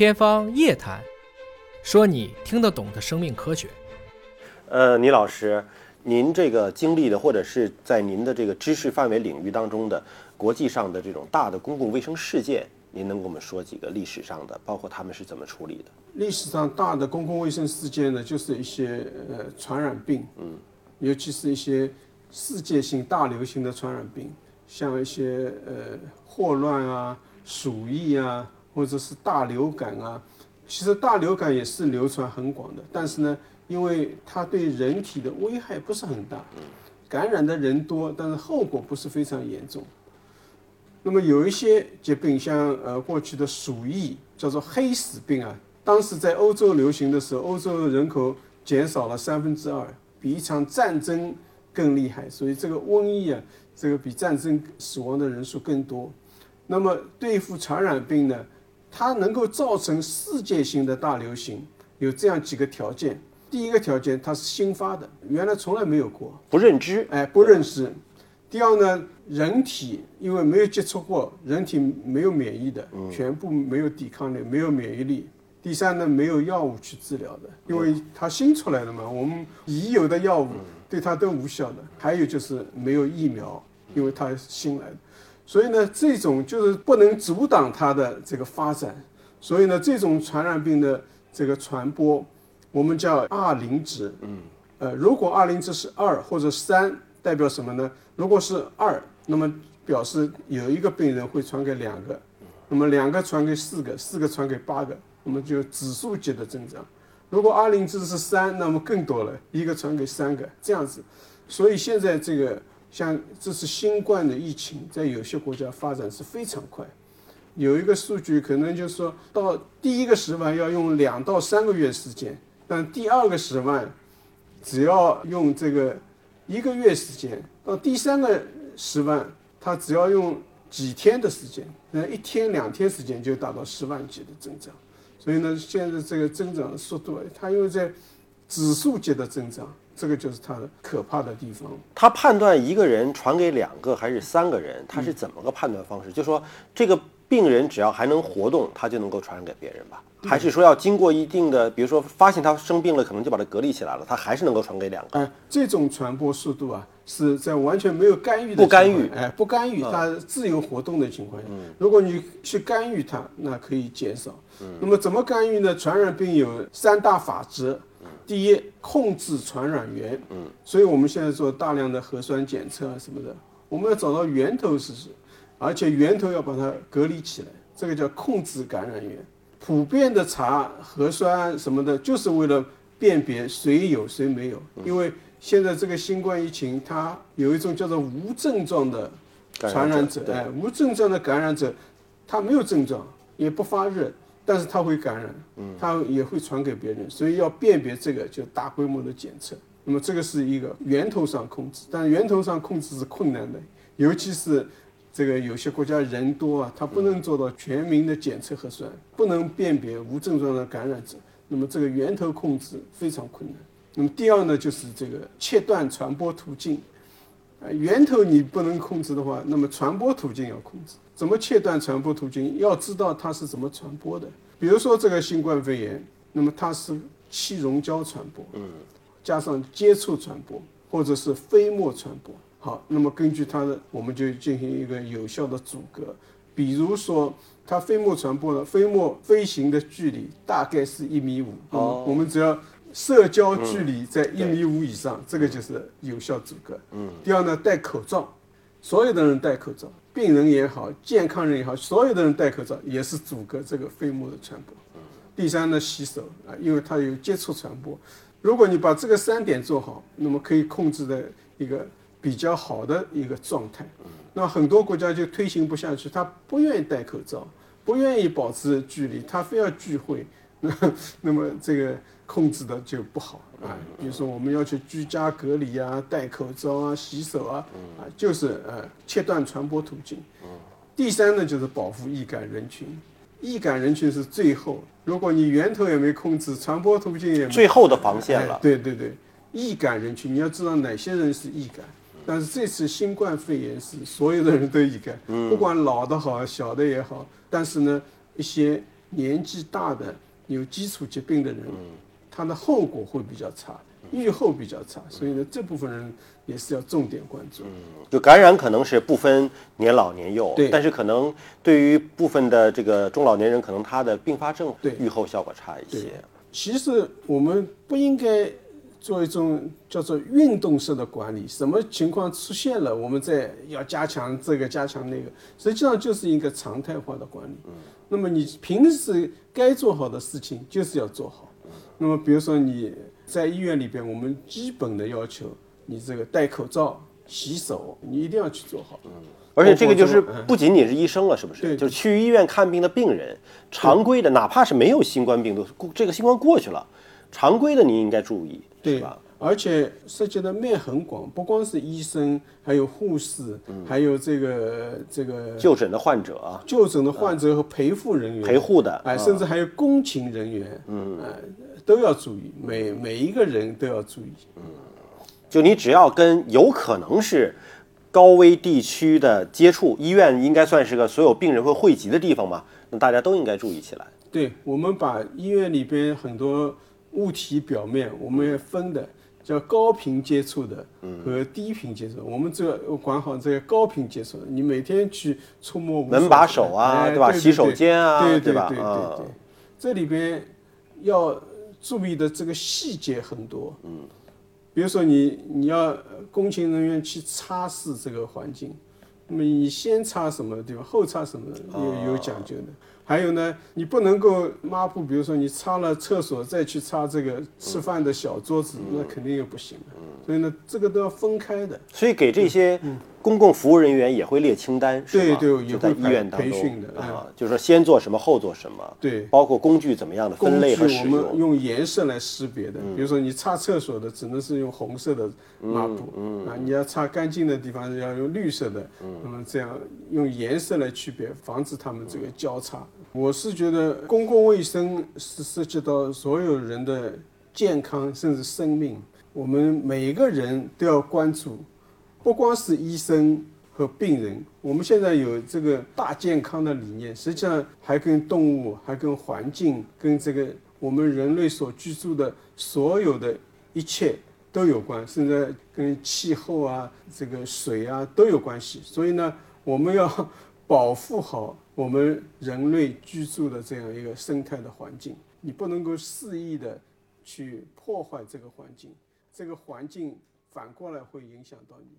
天方夜谭，说你听得懂的生命科学。呃，倪老师，您这个经历的，或者是在您的这个知识范围领域当中的国际上的这种大的公共卫生事件，您能给我们说几个历史上的，包括他们是怎么处理的？历史上大的公共卫生事件呢，就是一些呃传染病，嗯，尤其是一些世界性大流行的传染病，像一些呃霍乱啊、鼠疫啊，或者是大流感啊。其实大流感也是流传很广的，但是呢，因为它对人体的危害不是很大，感染的人多，但是后果不是非常严重。那么有一些疾病，像呃过去的鼠疫，叫做黑死病啊，当时在欧洲流行的时候，欧洲人口减少了三分之二，比一场战争更厉害，所以这个瘟疫啊，这个比战争死亡的人数更多。那么对付传染病呢，它能够造成世界性的大流行，有这样几个条件。第一个条件，它是新发的，原来从来没有过，不认知，哎，不认识。第二呢，人体因为没有接触过，人体没有免疫的，全部没有抵抗力，没有免疫力。第三呢，没有药物去治疗的，因为它新出来的嘛，我们已有的药物对它都无效的。还有就是没有疫苗，因为它新来的。所以呢，这种就是不能阻挡它的这个发展。所以呢，这种传染病的这个传播，我们叫 R 零值。嗯。呃，如果 R 零值是二或者三，代表什么呢？如果是二，那么表示有一个病人会传给两个，那么两个传给四个，四个传给八个，那么就指数级的增长。如果 R 零值是三，那么更多了，一个传给三个，这样子。所以现在这个。像这次新冠的疫情，在有些国家发展是非常快，有一个数据可能就是说到第一个十万要用两到三个月时间，但第二个十万只要用这个一个月时间，到第三个十万，它只要用几天的时间，那一天两天时间就达到十万级的增长。所以呢，现在这个增长速度，它因为在指数级的增长。这个就是它的可怕的地方。他判断一个人传给两个还是三个人，他是怎么个判断方式？就说这个病人只要还能活动，他就能够传染给别人吧？还是说要经过一定的，比如说发现他生病了，可能就把他隔离起来了，他还是能够传给两个？哎，这种传播速度啊，是在完全没有干预的不干预，哎，不干预，他自由活动的情况下，如果你去干预他，那可以减少。那么怎么干预呢？传染病有三大法则。第一，控制传染源。嗯，所以我们现在做大量的核酸检测啊什么的，我们要找到源头是谁，而且源头要把它隔离起来，这个叫控制感染源。普遍的查核酸什么的，就是为了辨别谁有谁没有。因为现在这个新冠疫情，它有一种叫做无症状的传染者，哎，无症状的感染者，他没有症状，也不发热。但是它会感染，它也会传给别人，所以要辨别这个就大规模的检测。那么这个是一个源头上控制，但源头上控制是困难的，尤其是这个有些国家人多啊，它不能做到全民的检测核酸，不能辨别无症状的感染者，那么这个源头控制非常困难。那么第二呢，就是这个切断传播途径。呃，源头你不能控制的话，那么传播途径要控制。怎么切断传播途径？要知道它是怎么传播的。比如说这个新冠肺炎，那么它是气溶胶传播，嗯，加上接触传播，或者是飞沫传播。好，那么根据它的，我们就进行一个有效的阻隔。比如说它飞沫传播的飞沫飞行的距离大概是一米五，哦，我们只要。社交距离在一米五以上，这个就是有效阻隔。嗯。第二呢，戴口罩，所有的人戴口罩，病人也好，健康人也好，所有的人戴口罩也是阻隔这个飞沫的传播。嗯。第三呢，洗手啊，因为它有接触传播。如果你把这个三点做好，那么可以控制的一个比较好的一个状态。嗯。那很多国家就推行不下去，他不愿意戴口罩，不愿意保持距离，他非要聚会。那 那么这个。控制的就不好啊，比如说我们要去居家隔离啊，戴口罩啊，洗手啊，啊，就是呃切断传播途径。第三呢，就是保护易感人群，易感人群是最后，如果你源头也没控制，传播途径也最后的防线了。对对对，易感人群你要知道哪些人是易感，但是这次新冠肺炎是所有的人都易感，不管老的好小的也好，但是呢，一些年纪大的、有基础疾病的人，他的后果会比较差，预后比较差，所以呢，这部分人也是要重点关注。就感染可能是不分年老年幼，对。但是可能对于部分的这个中老年人，可能他的并发症对。预后效果差一些。其实我们不应该做一种叫做运动式的管理，什么情况出现了，我们再要加强这个加强那个，实际上就是一个常态化的管理。那么你平时该做好的事情就是要做好。那么比如说你在医院里边，我们基本的要求，你这个戴口罩、洗手，你一定要去做好。而且这个就是不仅仅是医生了，是不是？对就是去医院看病的病人，常规的，哪怕是没有新冠病毒，这个新冠过去了，常规的你应该注意，是对吧？，而且涉及的面很广，不光是医生，还有护士，还有这个这个就诊的患者啊，就诊的患者和陪护人员，陪护的哎，啊甚至还有工勤人员，嗯，都要注意，每每一个人都要注意。嗯就你只要跟有可能是高危地区的接触，医院应该算是个所有病人会汇集的地方嘛，那大家都应该注意起来。对，我们把医院里边很多物体表面，我们要分的叫高频接触的和低频接触。我们这个管好这个高频接触的，你每天去触摸门把手啊哎对吧？对洗手间啊对对吧？对对啊对。对，这里边要注意的这个细节很多。嗯，比如说你你要呃工勤人员去擦拭这个环境，那么你先擦什么地方，后擦什么有有讲究的。还有呢，你不能够抹布，比如说你擦了厕所再去擦这个吃饭的小桌子，那肯定又不行的。所以呢，这个都要分开的。所以给这些公共服务人员也会列清单，是吗？对对也就在医院当中培训的啊，就是说先做什么，后做什么，对。包括工具怎么样的分类具我们和使用。用颜色来识别的，比如说你擦厕所的只能是用红色的抹布，啊，你要擦干净的地方要用绿色的，那么这样用颜色来区别，防止他们这个交叉。我是觉得公共卫生是涉及到所有人的健康甚至生命，我们每一个人都要关注，不光是医生和病人，我们现在有这个大健康的理念，实际上还跟动物、还跟环境、跟这个我们人类所居住的所有的一切都有关，甚至跟气候啊、这个水啊都有关系。所以呢，我们要保护好我们人类居住的这样一个生态的环境，你不能够肆意的去破坏这个环境，这个环境反过来会影响到你。